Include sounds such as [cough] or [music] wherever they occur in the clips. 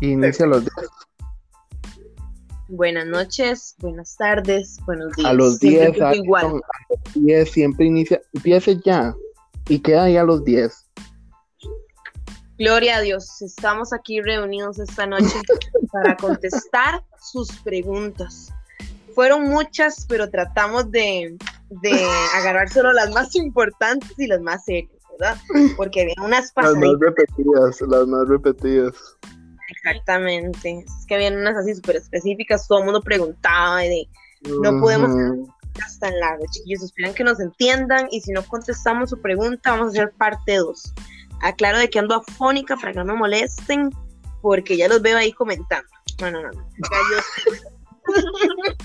Inicia los 10. Buenas noches, buenas tardes, buenos días. A los Siempre 10, empiezo igual. A los 10 siempre inicia. Empiece ya. Y queda ahí a los 10. Gloria a Dios, estamos aquí reunidos esta noche [laughs] para contestar sus preguntas. Fueron muchas, pero tratamos de, de agarrar solo las más importantes y las más serias, ¿verdad? Porque había unas Las más pasaditas. repetidas, las más repetidas. Exactamente. Es que habían unas así súper específicas, todo el mundo preguntaba y de, No podemos- Ujú. "Estás tan largo, chiquillos. Esperan que nos entiendan y si no contestamos su pregunta, vamos a hacer parte 2. Aclaro de que ando afónica para que no me molesten, porque ya los veo ahí comentando. No, no, no. no. Ya, yo- [laughs]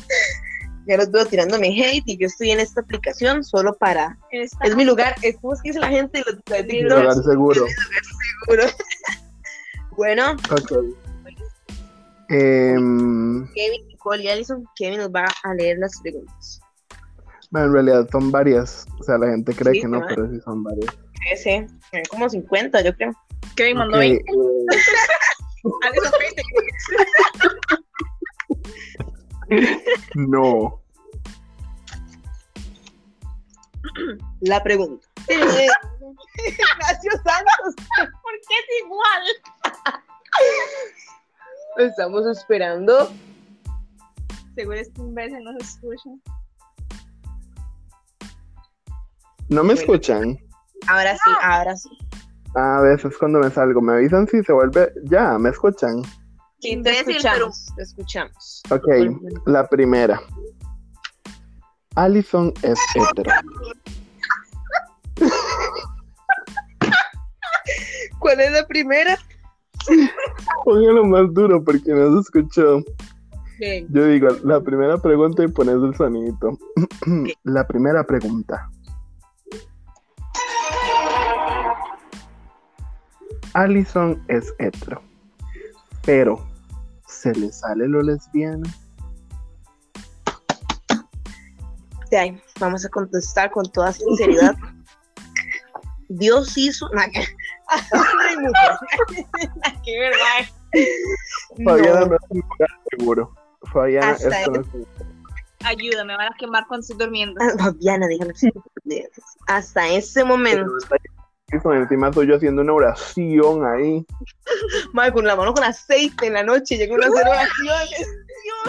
ya los veo tirándome hate y yo estoy en esta aplicación solo para. Esta- Es mi lugar, es como es que dice la gente, los, los Mi lugar seguro. seguro. [laughs] bueno. Em, Kevin, Nicole y Alison, Kevin nos va a leer las preguntas. bueno, en realidad son varias. O sea, la gente cree Sí, que no, pero sí son varias. Ese, hay como 50, yo creo. Kevin mandó Ok, 20. eh, Alison 20. no. La pregunta. Ignacio Santos, [laughs] ¿Por qué es igual? estamos esperando. Seguro este imbécil no se escucha. ¿No me Bueno. escuchan? Ahora sí, ahora sí. A veces cuando me salgo, me avisan si se vuelve. Ya, ¿me escuchan? Sí, te escuchamos, te escuchamos. Ok, la primera. Allison es hetero. ¿Cuál es la primera? Póngalo más duro porque no se escuchó. Yo digo, la primera pregunta y pones el sonidito. [clears throat] la primera pregunta. Allison es hetero, pero ¿se le sale lo ahí, vamos a contestar con toda sinceridad. Dios hizo. Nah, [laughs] Qué verdad. Fabiana No, no es un lugar seguro. Fabiana, Hasta esto no es un- Ayúdame, me van a quemar cuando estoy durmiendo. Fabiana, déjame. Hasta ese momento. Allison, encima soy yo haciendo una oración ahí. [laughs] Madre, con la mano con aceite en la noche, llegó una hacer oraciones.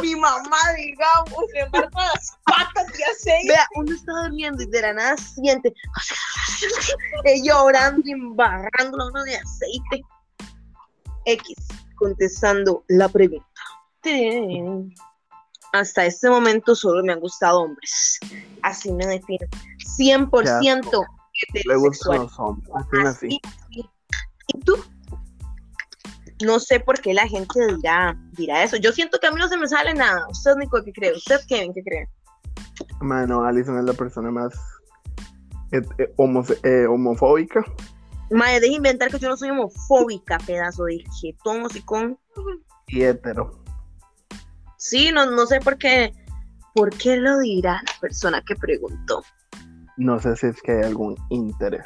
Mi mamá, digamos. Se embarco las patas de aceite. Vea, uno está durmiendo y de la nada siente [laughs] ella orando y embarrando la mano de aceite. X, contestando la pregunta. Hasta este momento solo me han gustado hombres. Así me defino. 100% Le gustan los hombres. así Así, sí. ¿Y tú? No sé por qué la gente dirá, dirá eso. Yo siento que a mí no se me sale nada. ¿Usted, Nico, qué cree? ¿Usted, Kevin, qué cree? Mano, Allison es la persona más eh, eh, eh, homofóbica. Madre, deje inventar que yo no soy homofóbica, pedazo de jetón, hocicón. y hetero. Sí, no, no sé por qué. ¿Por qué lo dirá la persona que preguntó? No sé si es que hay algún interés.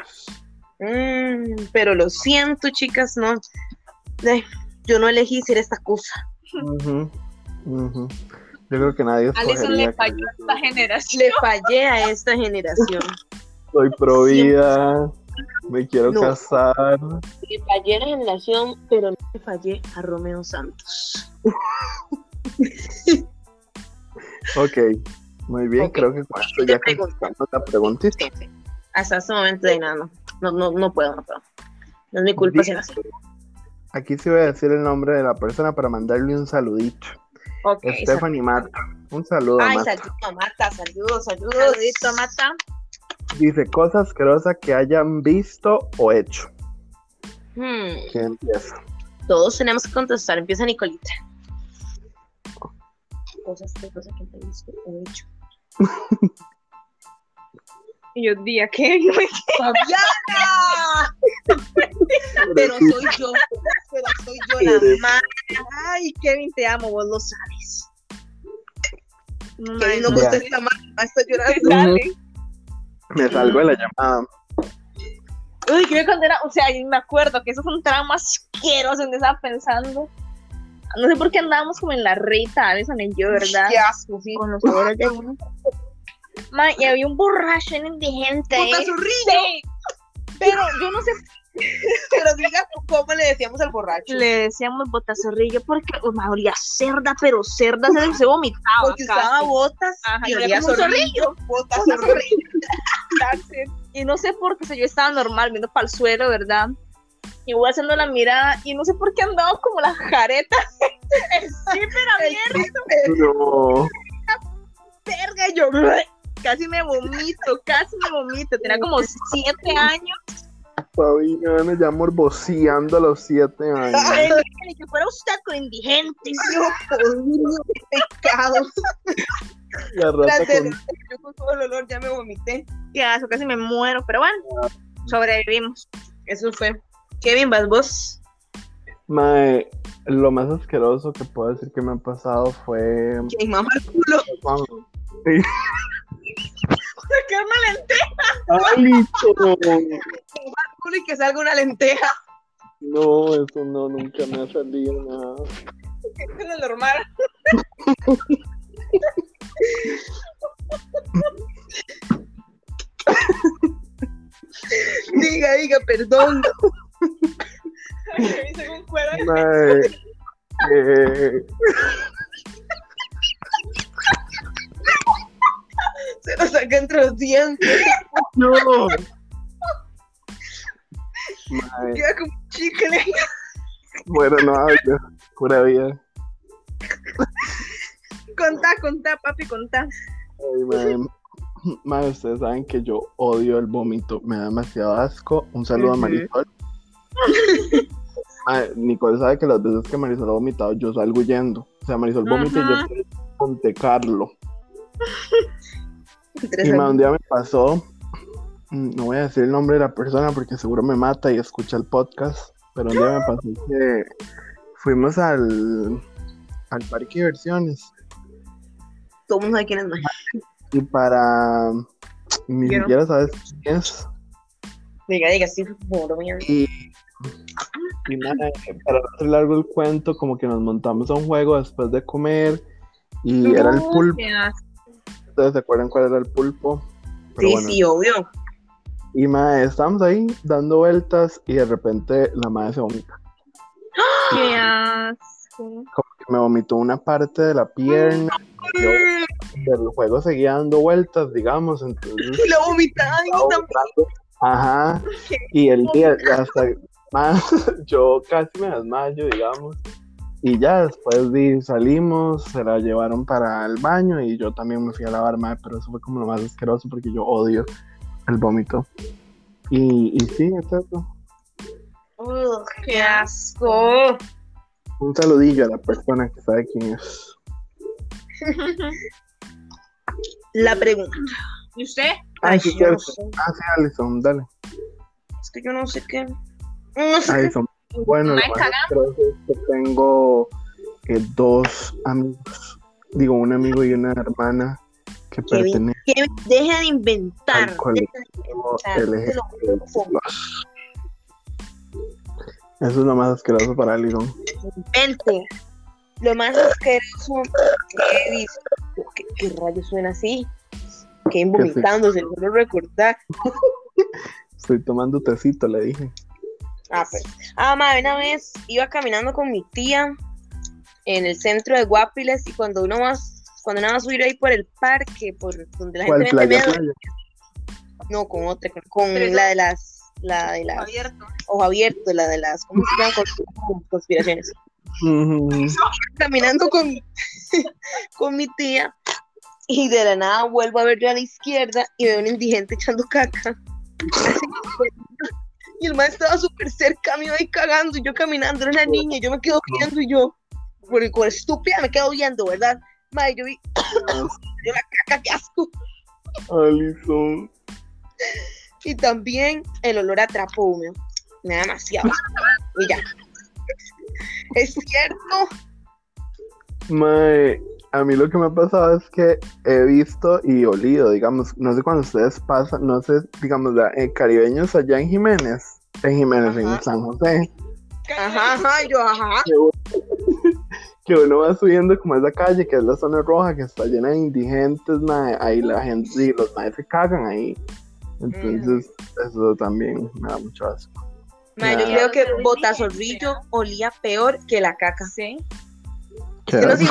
Mm, pero lo siento, chicas, no. Ay, yo no elegí ser esta cosa. Yo creo que nadie Alison le que falló a esta generación. Le fallé a esta generación. Soy pro vida, me quiero No. casar. Le fallé a la generación, pero no le fallé a Romeo Santos. Ok, muy bien, creo que Siguiente ya contestamos la preguntita. Sí, sí. Hasta este momento de nada, no. No, no, puedo, no puedo. No es mi culpa si no. Aquí sí voy a decir el nombre de la persona para mandarle un saludito. Stephanie Mata. Un saludo Ay, Mata. saludos, Marta, saludos, saludos. Mata. Dice cosas asquerosas que hayan visto o hecho. Hmm, ¿Quién empieza? todos tenemos que contestar. Empieza Nicolita. Cosas que cosas que he visto o hecho. Y yo día que [laughs] ¡Fabiana! Pero soy yo. Pero soy yo la madre. Ay, Kevin, te amo, vos lo sabes. Kevin no Ya. contesta más. Está llorando. Me salgo de la llamada. Uy, creo que cuando era, o sea, yo me acuerdo que eso fue un trauma asqueroso en estaba pensando. No sé por qué andábamos como en la reta, Alison y yo, ¿verdad? Qué asco, sí. Con los sabores de uno. Ma, y había un borracho en indigente. Puta. Sí. Pero [laughs] yo no sé, Pero diga cómo le decíamos al borracho. le decíamos botazorrillo porque oh, ma, olía cerda, pero cerda se, se vomitaba. Porque usaba botas Ajá, y y olía zorrillo. Botas Botas zorrillo. [laughs] Y no sé por qué, o sea, yo estaba normal viendo para el suelo, ¿verdad? Y voy haciendo la mirada y no sé por qué andaba como la jareta. Sí, pero abierta, No. verga, yo casi me vomito, casi me vomito. Tenía como siete años. Fabiana me ya morboseando a los siete años. Ay, ni que fuera usted con indigentes. Yo, qué pecado. La rata con Yo con todo el olor ya me vomité. Qué asco, casi me muero, pero bueno, sobrevivimos. Eso fue. Kevin, vas vos. Mae, lo más asqueroso que puedo decir que me ha pasado fue Que mamá el culo. cuando- Sacarme la ¡Alison! culo y que salga una lenteja. No, eso no, nunca me ha salido nada. Es lo normal. [laughs] diga, diga, perdón. Mae, eh, [laughs] Se lo saca entre los dientes. no. Mae, Queda como un chicle. bueno, no hablo, pura vida. Contá, contá, papi, contá. Ay, mae. Mae, ustedes saben que yo odio el vómito, me da demasiado asco. Un saludo a. Marisol. Mae, [laughs] Nicole sabe que las veces que Marisol ha vomitado, yo salgo huyendo. O sea, Marisol vomita y yo Monte Carlo. [laughs] Y mae, un día me pasó, mm, no voy a decir el nombre de la persona porque seguro me mata y escucha el podcast, pero un día me pasó [gasps] que fuimos al, al parque de diversiones Todo el mundo sabe quién es más. y para... Ni no. siquiera sabes quién es. Diga, diga, sí, por bromeando. Y, y nada, para hacer largo el cuento, como que nos montamos a un juego después de comer y era el pulpo. ¿Ustedes se acuerdan cuál era el pulpo? Pero Sí, bueno, sí, obvio. Y mae, estábamos ahí dando vueltas y de repente la madre se vomita. Qué asco. Como que me vomitó una parte de la pierna. Yo del juego seguía dando vueltas, digamos, entonces [laughs] Y la vomitada y también. Ajá. Y el día hasta más, [laughs] yo casi me desmayo, digamos. Y ya después di- salimos, se la llevaron para el baño y yo también me fui a lavar, mae, pero eso fue como lo más asqueroso porque yo odio el vómito. Y, y sí, es eso. Ugh, qué asco. Un saludillo a la persona que sabe quién es. [laughs] La pregunta. ¿Y usted? Ay, ¿qué yo quieres? no sé. Ah, sí, Alison, dale. Es que yo no sé qué. Bueno, lo que tengo eh, dos amigos. Digo, un amigo y una hermana que pertenecen deje de inventar. Al Deje colectivo de inventar. Eso es lo lo más asqueroso para Alison. Invente. Lo más asqueroso que he visto. ¿Qué, qué rayos suena así? Que vomitándose, lo quiero recordar. [laughs] Estoy tomando tecito, le dije. Ah, pues. Ah, madre, una vez iba caminando con mi tía en el centro de Guapiles y cuando uno va, cuando uno va a subir ahí por el parque, por donde la ¿Cuál gente playa? miedo, playa? no, con otra, con, la de las, la de las, Abierto. ojo abierto, la de las, ¿cómo se llaman? Cons- Conspiraciones. Caminando con, [laughs] con mi tía y de la nada vuelvo a ver yo a la izquierda y veo un indigente echando caca. [laughs] Y el maestro estaba súper cerca, me iba ahí cagando y yo caminando, era una niña, y yo me quedo viendo y yo, por, por estúpida me quedo viendo, ¿verdad? Madre, yo vi [coughs] yo la caca, qué asco. Alison. Y también el olor a trapo húmedo. Me da demasiado. Y ya. Es cierto. Mae, a mí lo que me ha pasado es que he visto y olido, digamos, no sé cuando ustedes pasan, no sé, digamos, la- eh, caribeños allá en Jiménez, en Jiménez, Ajá. en San José, Ajá, ajá, yo, ajá. [laughs] que uno va subiendo como esa calle, que es la zona roja, que está llena de indigentes, mae, ahí la gente, y los maes se cagan ahí. Entonces, eso también me da mucho asco. Mae, yo creo que Botazorrillo olía peor que la caca. Sí. Qué no sé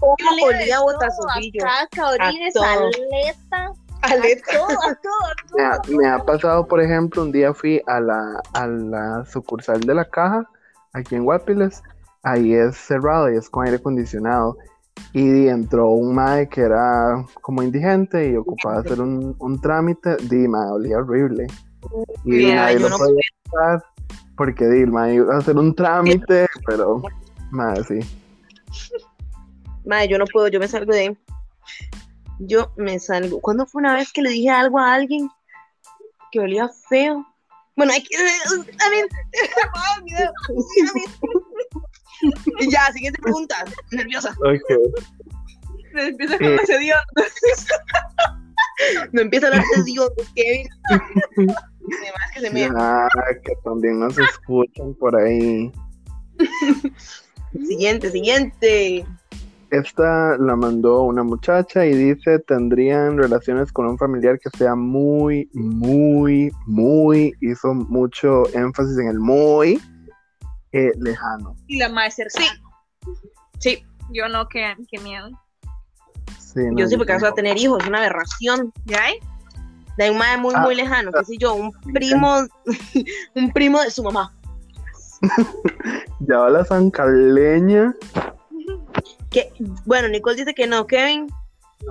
Olía. A caca, orines, todo. aleta. [laughs] Aleta. A todo, a todo, a Me ha, todo. me ha pasado, por ejemplo, un día fui a la, a la sucursal de la caja, aquí en Guapiles, ahí es cerrado y es con aire acondicionado. Y entró un mae que era como indigente y ocupaba hacer un, un trámite, di, mae, olía horrible. Y Ya, nadie lo no podía entrar porque di, mae iba a hacer un trámite, pero, mae, sí. [laughs] Madre, yo no puedo, yo me salgo de ahí. Yo me salgo. ¿Cuándo fue una vez que le dije algo a alguien que olía feo? Bueno, hay que. [laughs] A mí. [laughs] Ya, siguiente pregunta. Nerviosa. Ok. Me empieza Eh. con ese dios. [laughs] Me empieza a hablar de Dios, Kevin. Además que se me. Ya, que también nos escuchan por ahí. Siguiente, siguiente. Esta la mandó una muchacha y dice, tendrían relaciones con un familiar que sea muy, muy, muy, hizo mucho énfasis en el muy eh, lejano. Y la más cercana. Sí, Yo no, qué, qué miedo. Sí, no, yo sí, porque vas a tener hijos, es una aberración. ¿Ya hay? De un madre muy, Ah, muy lejano, qué sé yo, un primo, [laughs] un primo de su mamá. [laughs] Ya va la zancaleña. Que, bueno, Nicole dice que no, Kevin.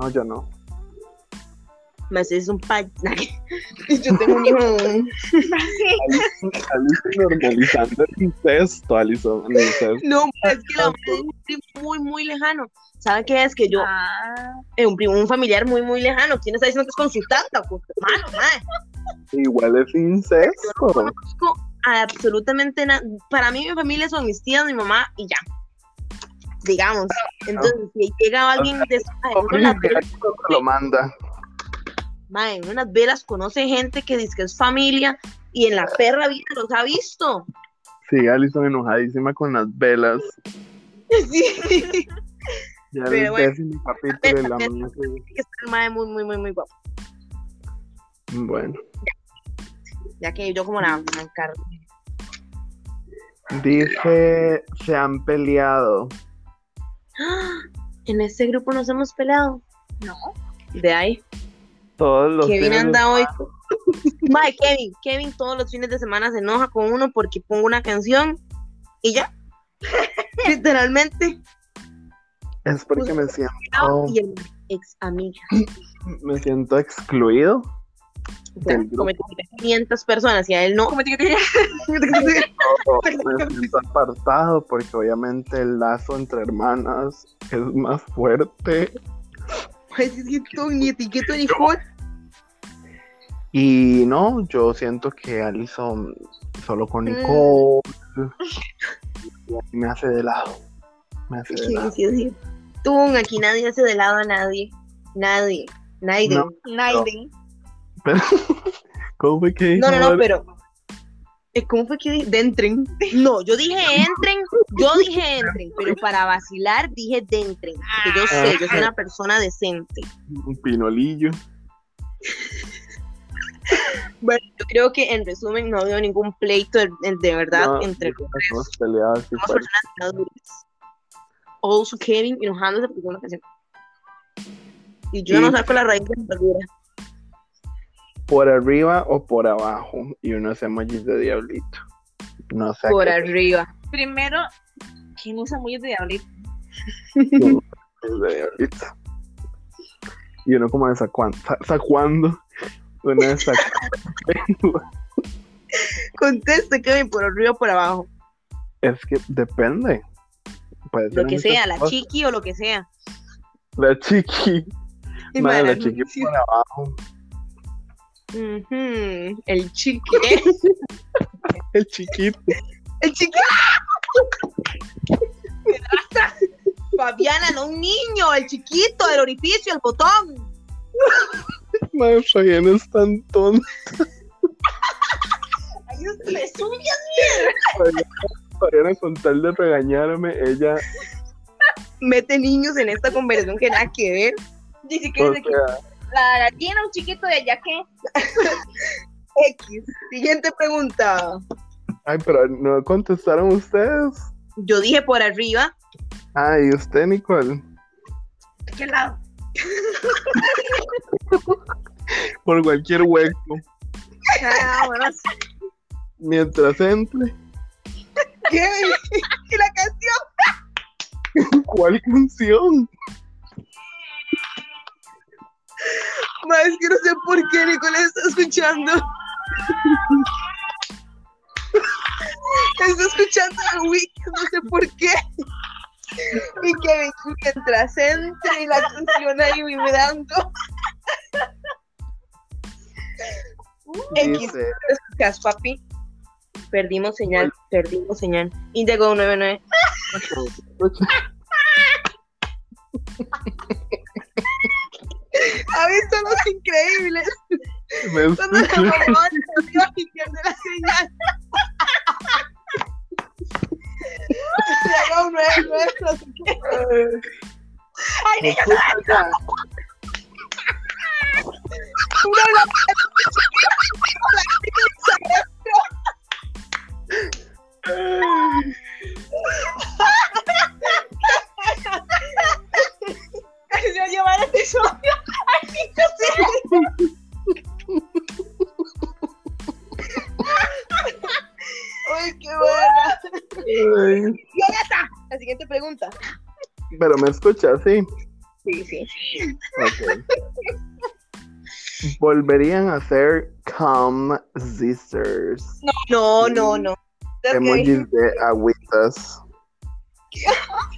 No, yo no. Me es un pa... [laughs] [laughs] Yo tengo un hijo. Alison normalizando el incesto, Alison. incesto. No, es que la es un primo muy, muy lejano. ¿Sabe qué es? Que yo, Ah, eh, un primo, un familiar muy, muy lejano. ¿Quién está diciendo que es con su tanta? Madre. Igual es Yo no incesto. conozco absolutamente nada. Para mí, mi familia son mis tías, mi mamá y ya. Digamos. Entonces, si llega alguien de lo manda. en las velas conoce gente que dice que es familia y en la perra vida los ha visto. Sí, Alison enojadísima con las velas. [laughs] Sí. Ya Pero bueno. décimo capítulo de la es mae muy, muy, muy, muy guapo. Bueno, Ya que yo como la la encargo. dice, se han peleado. En este grupo nos hemos peleado. no. De ahí. Todos los Kevin fines de anda hoy. Mae, Kevin, Kevin todos los fines de semana se enoja con uno porque pongo una canción y ya. [laughs] Literalmente. Es porque me siento, Y el ex amiga. [clears throat] me siento excluido. Del grupo. Como 500 personas y a él no. Como te dije, o me siento apartado porque obviamente el lazo entre hermanas es más fuerte. Y no, yo siento que Alison solo con Mm. Nicole me hace de lado. Me hace de Sí, lado. sí, sí. Tú, aquí nadie hace de lado a nadie. Nadie. Nadie. No. No, Naiden. Pero, [laughs] ¿Cómo fue que dijo no, no, Val? pero. eh, ¿Cómo fue que dije? De entren. [laughs] No, yo dije entren. Yo dije entren, pero para vacilar dije de entren. Porque yo sé, yo soy una persona decente. Un pinolillo. Bueno, yo creo que en resumen no veo ningún pleito de, de verdad No, entre así dos fuerte. personas maduras. Also Kevin enojándose porque una canción. Y yo Sí. no saco la raíz de la verdura. Por arriba o por abajo y unos emojis de diablito. No sé. Por arriba. Primero, ¿quién usa muy de diablito? es de diablito. Y uno como de sacuando. sacuando. Uno de sacuando. Conteste Kevin, por arriba o por abajo. es que depende. Puede Lo que muchas sea, la chiqui o lo que sea. La chiqui. Madre, la chiqui por abajo. Ujú, El chiqui. [laughs] El chiquito. El chiqui. [laughs] Fabiana, no un niño, el chiquito, el orificio, el botón. Madre, Fabiana es tan tonta. Ay, es- me sube. Fabiana con tal de regañarme, ella mete niños en esta conversación que nada que ver. Dice que O dice que la gallina, un chiquito de allá que. [laughs] X. Siguiente pregunta. ay, pero no contestaron ustedes. Yo dije por arriba. Ay, usted, Nicole. ¿De qué lado? [laughs] Por cualquier hueco. Ah, bueno, Mientras entre. ¿Qué? ¿Y la canción? [laughs] ¿Cuál canción? Ma, es que no sé por qué Nicolás está escuchando. Está escuchando a Weeknd, no sé por qué. Y que mientras entra y la canción ahí vibrando. X, escuchas, papi. Perdimos señal, perdimos señal. Indigo 99. ¿Ha visto los increíbles? me la escucha. mamá Dios y pierde la señal. No sé qué. Ay, Me niña, escucha ya. una se va a llevar este episodio. Ay, qué buena. Ay, Ya, ya está. La siguiente pregunta. Pero me escucha, sí. Sí, sí. Ok. Volverían a ser Come Sisters. No, no, no. Que- Emojis de agüitas. [laughs]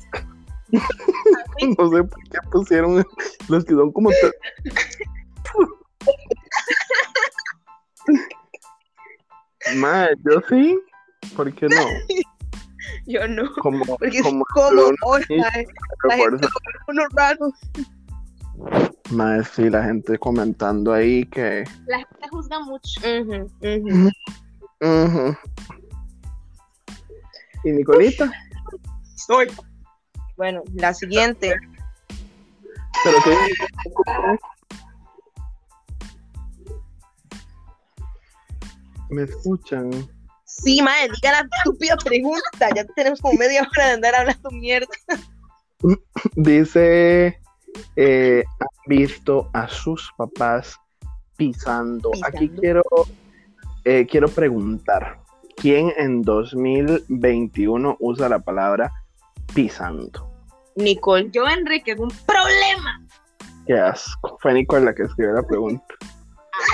no sé por qué pusieron los que son como. Madre, yo sí. ¿Por qué no? Yo no. Como, Porque como como ahora, la gente. Madre, sí, la gente comentando ahí que. La gente juzga mucho. Ujú, ujú. ujú. ¿Y Nicolita? Soy. Bueno, la siguiente. ¿Me escuchan? Sí, madre, diga la estúpida pregunta. Ya tenemos como media hora de andar hablando mierda. Dice, eh, ¿han visto a sus papás pisando? Aquí Pisando. quiero, eh, quiero preguntar, ¿quién en 2021 usa la palabra pisando? Nicole. Yo, Enrique, es un problema. Qué asco. Fue Nicole la que escribió la pregunta.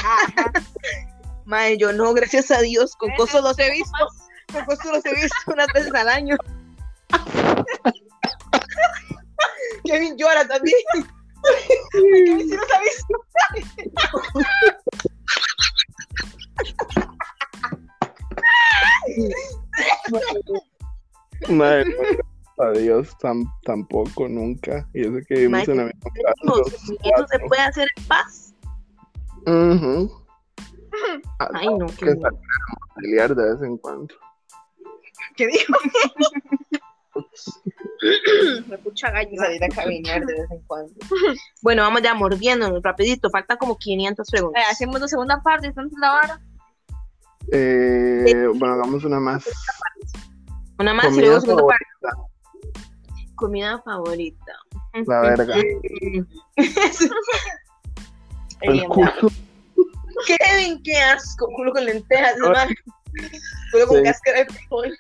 [laughs] Madre, yo no, gracias a Dios. Con cosas los he visto. Con cosas los he visto unas veces al año. [laughs] Kevin llora también. Kevin sí los ha visto. Madre, adiós, tam- tampoco, nunca. Y eso que vivimos en la misma casa. Eso se puede hacer en paz. Ujú. Ah, Ay, no, que qué salir a familiar de vez en cuando. ¿Qué dijo? [laughs] Me pucha gallo. Salir a caminar de vez en cuando. Bueno, vamos ya mordiéndonos rapidito. Faltan como 500 Eh, preguntas. hacemos la segunda parte, entonces la vara. Eh, bueno, hagamos una más. Una más y luego segunda parte. Comida favorita. La verga. [laughs] El Bien, culo. Kevin, qué asco. Culo con lentejas. más. Culo con Sí. cáscara de frijol.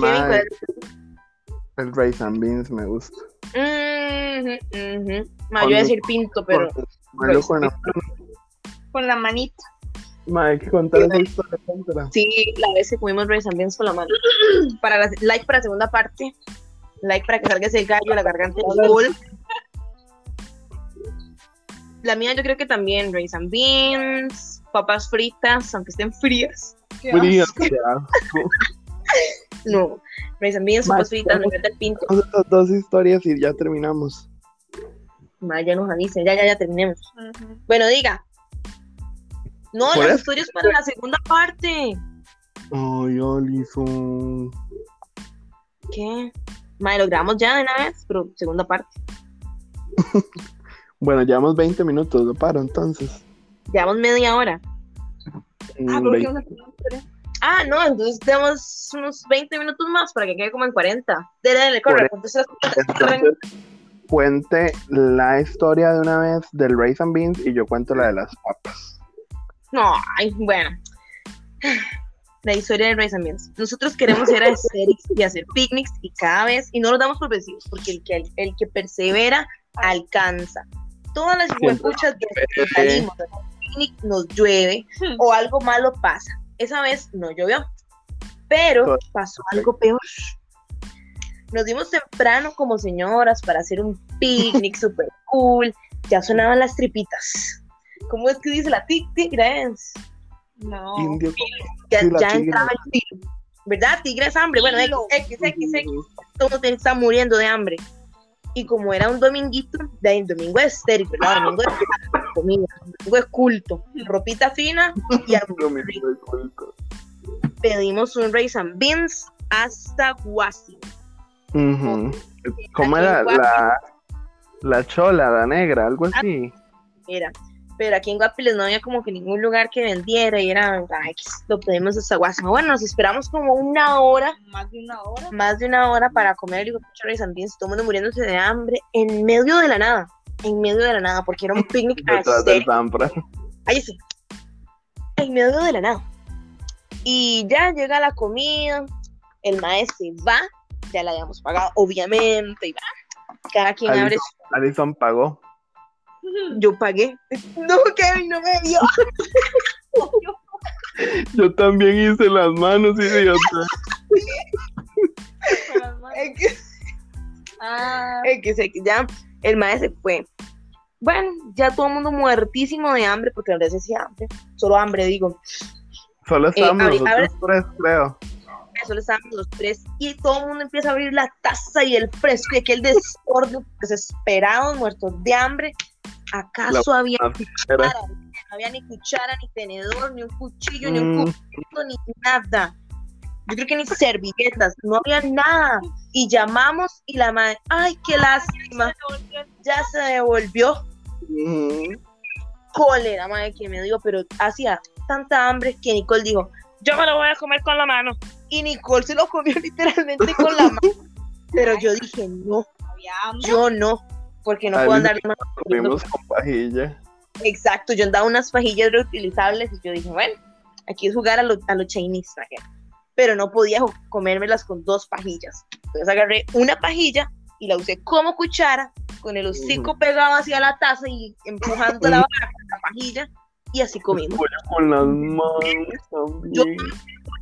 Kevin, el rice and beans me gusta. Mhm, mhm. Ma, yo iba a decir pinto, pero. Bueno, con la- Con la manita. Hay que contar esa historia. Sí, la vez que comimos and beans con la mano. [clears throat] Para la, like para segunda parte. Like para que salga ese gallo, la garganta del gol. La mía yo creo que también and beans, papas fritas, aunque estén frías. Frío, qué asco. [laughs] No, rice and beans, papas fritas, me ¿cómo? encanta el pinto. Dos historias y ya terminamos. Ma, ya nos avisen, ya, ya, ya terminemos. Bueno, diga. No, las eso- historias para la segunda parte. Ay, Alison. ¿Qué? Mae, logramos ya de una vez, pero segunda parte. [laughs] Bueno, llevamos 20 minutos, lo paro entonces. Llevamos media hora. Mm, Ah, ¿por qué 20. no se- Ah, no, entonces tenemos unos 20 minutos más para que quede como en 40. Dele, dele, corre. Entonces, cuente la historia de una vez del Rice and Beans y yo cuento la de las papas. No, ay, bueno. La historia de Rice and Beans. Nosotros queremos ir a Aesthetics y hacer picnics y cada vez, y no nos damos por vencidos, porque el que, el que persevera alcanza. Todas las huepuchas de que salimos a hacer picnic nos llueve Hmm. o algo malo pasa. Esa vez no llovió, pero pasó algo peor. Nos dimos temprano como señoras para hacer un picnic [laughs] super cool. Ya sonaban las tripitas. ¿Cómo es que dice la tic tigres? No. Indio Ya, entraba el tiro. ¿Verdad? Tigre es hambre. Bueno, X, X, X, X. Todo mundo está muriendo de hambre. Y como era un dominguito, de ahí, domingo es estéril, ¿verdad? Domingo es comida, domingo es culto, ropita fina y [laughs] hambre. pedimos un rice and beans hasta Guasi. Ujú. ¿Cómo era la, la chola, la negra, algo así? Era. Pero aquí en Guapiles no había como que ningún lugar que vendiera y era, ay, lo pedimos hasta Guasi. Bueno, nos esperamos como una hora, Más de una hora. más de una hora para comer el rice and beans, todo el mundo muriéndose de hambre en medio de la nada. En medio de la nada, porque era un picnic [laughs] Detrás del. Zampra. Ahí sí. En medio de la nada. Y ya llega la comida, el maestro va, ya la habíamos pagado, obviamente, y va. Cada quien abre Alison, Alison pagó. Yo pagué. [laughs] No, Kevin, no me dio. Yo también hice las manos, idiota. Que, Ah, se- ya el maestro se fue. Bueno, ya todo el mundo muertísimo de hambre, porque la verdad se hacía hambre. Solo hambre, digo. Solo estábamos abrí- nosotros tres, creo. Solo estábamos los tres. Y todo el mundo empieza a abrir la taza y el fresco y aquel desorden, [laughs] desesperados, muertos de hambre. ¿Acaso había Era- cuchara? No había ni cuchara, ni tenedor, ni un cuchillo, ni un Mm, cubito, ni nada. Yo creo que ni servilletas, no había nada. Y llamamos y la madre, ay, qué lástima, ya se devolvió. ujú. Cólera, madre, que me dio, pero hacía tanta hambre que Nicole dijo, yo me lo voy a comer con la mano. Y Nicole se lo comió [laughs] literalmente con la mano. [laughs] Pero yo dije, no, había yo no, porque no puedo andar más Comimos con pajilla. Exacto, yo andaba unas pajillas reutilizables y yo dije, bueno, aquí es jugar a lo, a lo Chinese, ¿sabe? pero no podía comérmelas con dos pajillas. Entonces agarré una pajilla y la usé como cuchara, con el hocico pegado hacia la taza y empujando la vara con la pajilla y así comimos. Pollo con las manos también. Yo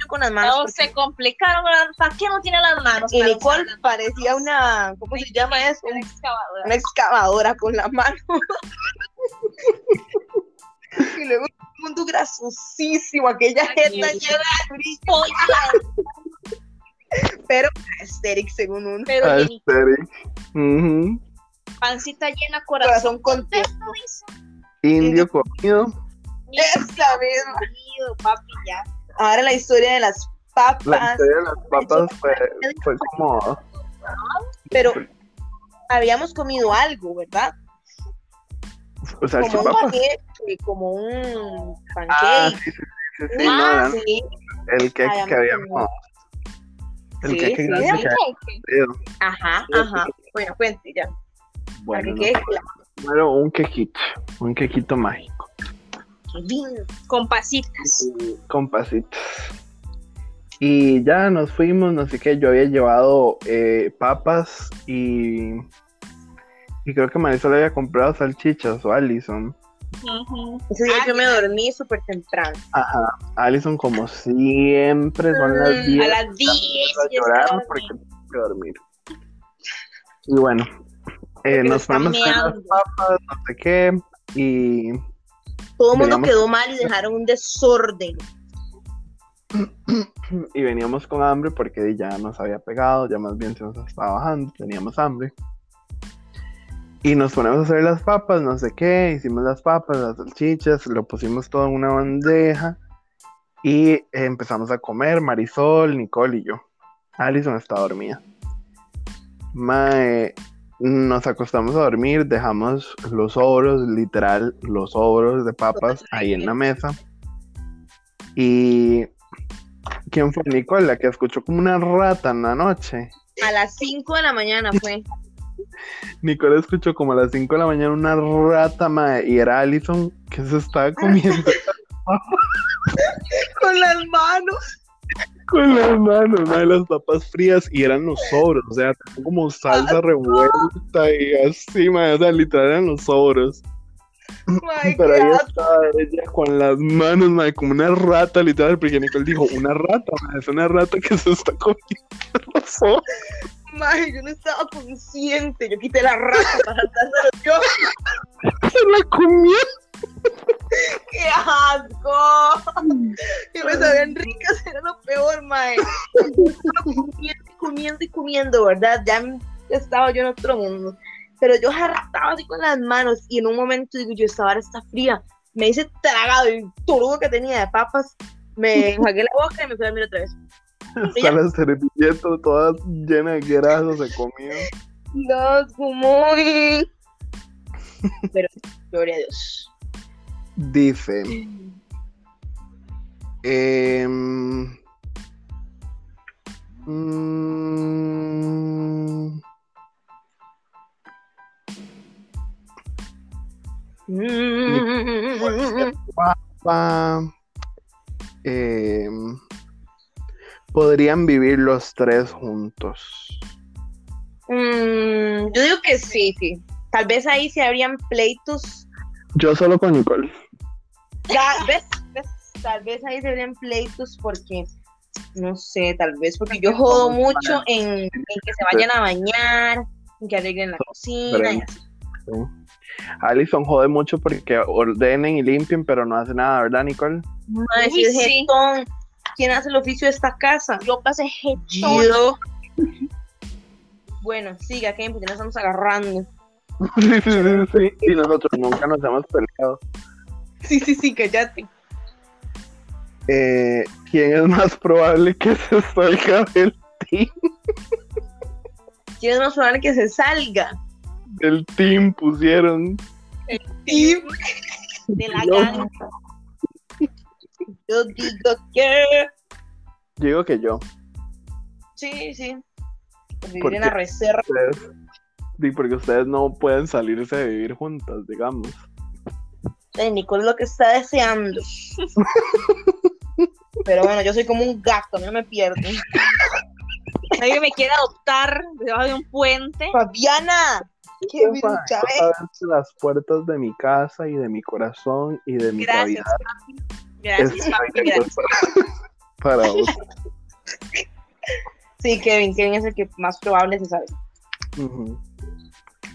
con las manos. No, se complicaron. las- ¿Para qué no tiene las manos? Y Nicole parecía una, ¿cómo se llama eso? Una excavadora. Una excavadora con la mano. [laughs] y luego un mundo grasosísimo, aquella jeta llena de brillo, pero estéril según uno. Pero. Aesthetic. Ujú. pancita llena, corazón Corazón contento. Indio comido. Esa misma. Papi, ya. Ahora la historia de las La papas, historia de las papas fue, fue como. pero habíamos comido algo, ¿verdad? O sea, Como un papas. paquete, como un Ah, pancake. sí, sí, sí, sí, Ah, no, sí. el cake Habíamos que habíamos. El Sí, cake sí, grande sí. que habíamos pedido. Ajá, ajá. Bueno, cuente ya. Bueno, que no, quede claro. primero un quequito, un quequito mágico, Lindo. Con pasitas. con. Y ya nos fuimos, no sé qué, yo había llevado eh, papas y, y creo que Marisol había comprado salchichas o Allison. Ujú. Ese día Ah, yo me dormí súper temprano. Ajá, Allison como siempre son las Mm, 10 A las 10 a ya llorar porque tengo que dormir. Y bueno, eh, nos fuimos a hacer las papas, no sé qué, y Todo el mundo Veníamos- quedó mal y dejaron un desorden. [clears throat] y veníamos con hambre porque ya nos había pegado, ya más bien se nos estaba bajando, teníamos hambre. Y nos ponemos a hacer las papas, no sé qué, hicimos las papas, las salchichas, lo pusimos todo en una bandeja y empezamos a comer, Marisol, Nicole y yo. Alison está dormida. Mae, nos acostamos a dormir, dejamos los sobros, literal, los sobros de papas ahí en la mesa. Y. ¿Quién fue Nicole? La que escuchó como una rata en la noche. A las 5 de la mañana fue. [laughs] Nicole escuchó como a las 5 de la mañana una rata, mae, y era Allison que se estaba comiendo [laughs] Con las manos. Con las manos, mae, las papas frías y eran los sobros, o sea, como salsa revuelta y así, mae, o sea, literal eran los sobros. My Pero ahí estaba ella con las manos, mae, como una rata, literal, porque Nicole dijo, una rata, mae, es una rata que se está comiendo los sobros. Mae, yo no estaba consciente. Yo quité la rata para yo. [laughs] Se la comió. Mae. Comiendo y comiendo y comiendo, ¿verdad? Ya estaba yo en otro mundo. Pero yo jartaba así con las manos y en un momento digo, yo esta vara está fría. Me hice tragado y todo lo que tenía de papas. Me enjuagué la boca y me fui a dormir otra vez. [laughs] Hasta la servilleta toda llena de grasa se comió. Dios, como... Pero, gloria a Dios. Dice. em, mm, em, podrían vivir los tres juntos. Mm, yo digo que sí, sí. Tal vez ahí se habrían pleitos. Yo solo con Nicole. Tal vez, ¿ves? Tal vez ahí se habrían pleitos porque, no sé, tal vez porque yo jodo mucho en, en que se [laughs] vayan a bañar, en que arreglen la cocina. y así. Alison jode mucho porque ordenen y limpien, pero no hace nada, ¿verdad, Nicole? Es sí. jetón, ¿quién hace el oficio de esta casa? Yo pasé jetón. Yo. [laughs] Bueno, siga, Kevin, porque nos estamos agarrando. [laughs] sí, sí, sí, sí. Y nosotros nunca nos hemos peleado. Sí, sí, sí, cállate. Eh, ¿Quién es más probable que [laughs] se salga del team? ¿Quién es más probable que se salga? Del team pusieron. Team de la Yo. gana. Yo digo que. Digo que yo. Sí, sí. Por vivir ¿Por en la reserva. Ustedes, sí, porque ustedes no pueden salirse de vivir juntas, digamos. Nicole lo que está deseando. [laughs] Pero bueno, yo soy como un gato, no me pierdo. Alguien me quiere adoptar debajo de un puente. Fabiana, qué ¿eh? Las puertas de mi casa y de mi corazón y de mi Gracias, cavidad. papi. Gracias, papi, gracias. para, para vos. Sí, Kevin, Kevin es el que más probable se sabe.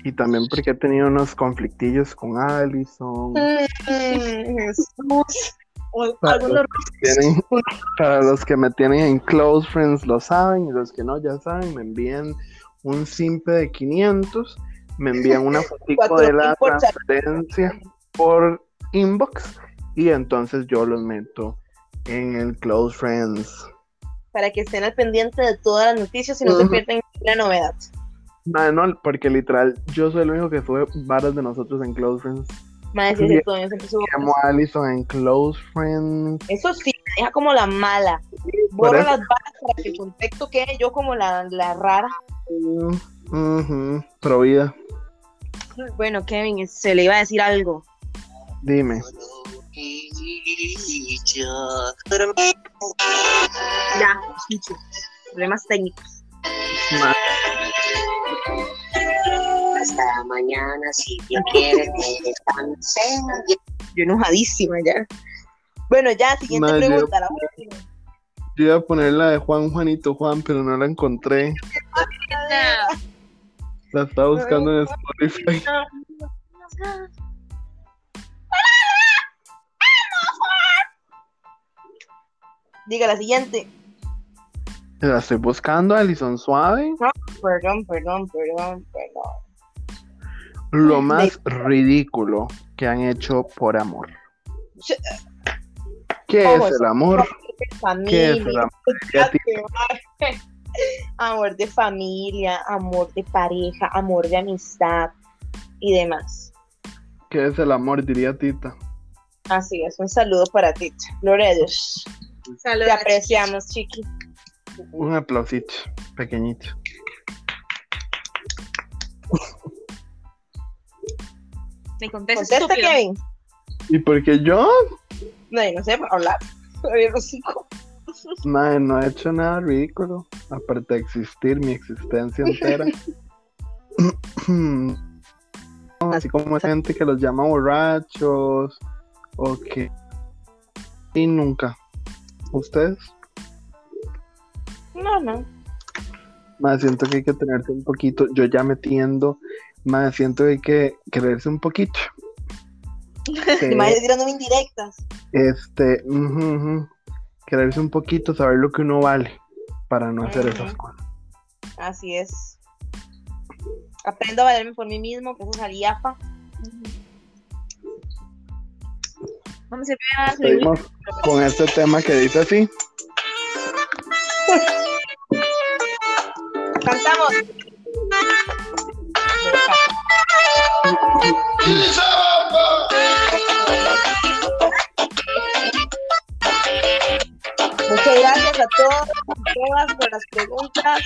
Y también porque he tenido unos conflictillos con Allison. Mm, Jesús. O- Para algunos- los, tienen- [laughs] para los que me tienen en Close Friends lo saben y los que no ya saben, me envían un simple de 500, me envían una [laughs] Cuatro de la transferencia por inbox y entonces yo los meto en el Close Friends. para que estén al pendiente de todas las noticias y no se Ujú. pierdan ninguna novedad. No, porque literal, yo soy el único que sube varas de nosotros en Close Friends. Decir Sí. todo eso, empezó- Llamo a Allison en Close Friends. Eso sí, me deja como la mala. Eso- las balas para que el contexto quede yo como la, la rara. Ujú, Pro vida, Bueno, Kevin, se le iba a decir algo. dime. Ya, escucho. Problemas técnicos. Ma- Hasta mañana, si Dios quiere, [laughs] me descansen. Yo enojadísima ya. Bueno, ya, siguiente Madre. pregunta. La última. Yo iba a poner la de Juan Juanito Juan, pero no la encontré. La estaba buscando en Spotify. Diga la siguiente. La estoy buscando, Alison Suave. Perdón, perdón, perdón, perdón. Lo más ridículo que han hecho por amor. ¿Qué es el amor? ¿Qué es el amor? De familia, amor de pareja, amor de amistad y demás. ¿Qué es el amor? Diría Tita. Así es, un saludo para ti, Gloria a Dios. Saludos. Te apreciamos, chiqui. Un aplausito, pequeñito. Me contesta, Contesta. Kevin. ¿Y porque yo? [laughs] No, yo no sé para hablar. Madre, no he hecho nada ridículo. Aparte de existir mi existencia entera. [laughs] [clears throat] Así como hay gente que los llama borrachos o que... Y nunca. ¿Ustedes? No, no. Más siento que hay que tenerse un poquito. Yo ya metiendo. Más siento que hay que quererse un poquito. [laughs] Mi madre tirándome indirectas. Este, ujú, ujú. quererse un poquito, saber lo que uno vale para no hacer esas cosas. Así es. Aprendo a valerme por mí mismo, que eso es aliafa. Vamos a ir a con este tema que dice así. Cantamos. Muchas gracias a todos y todas por las preguntas.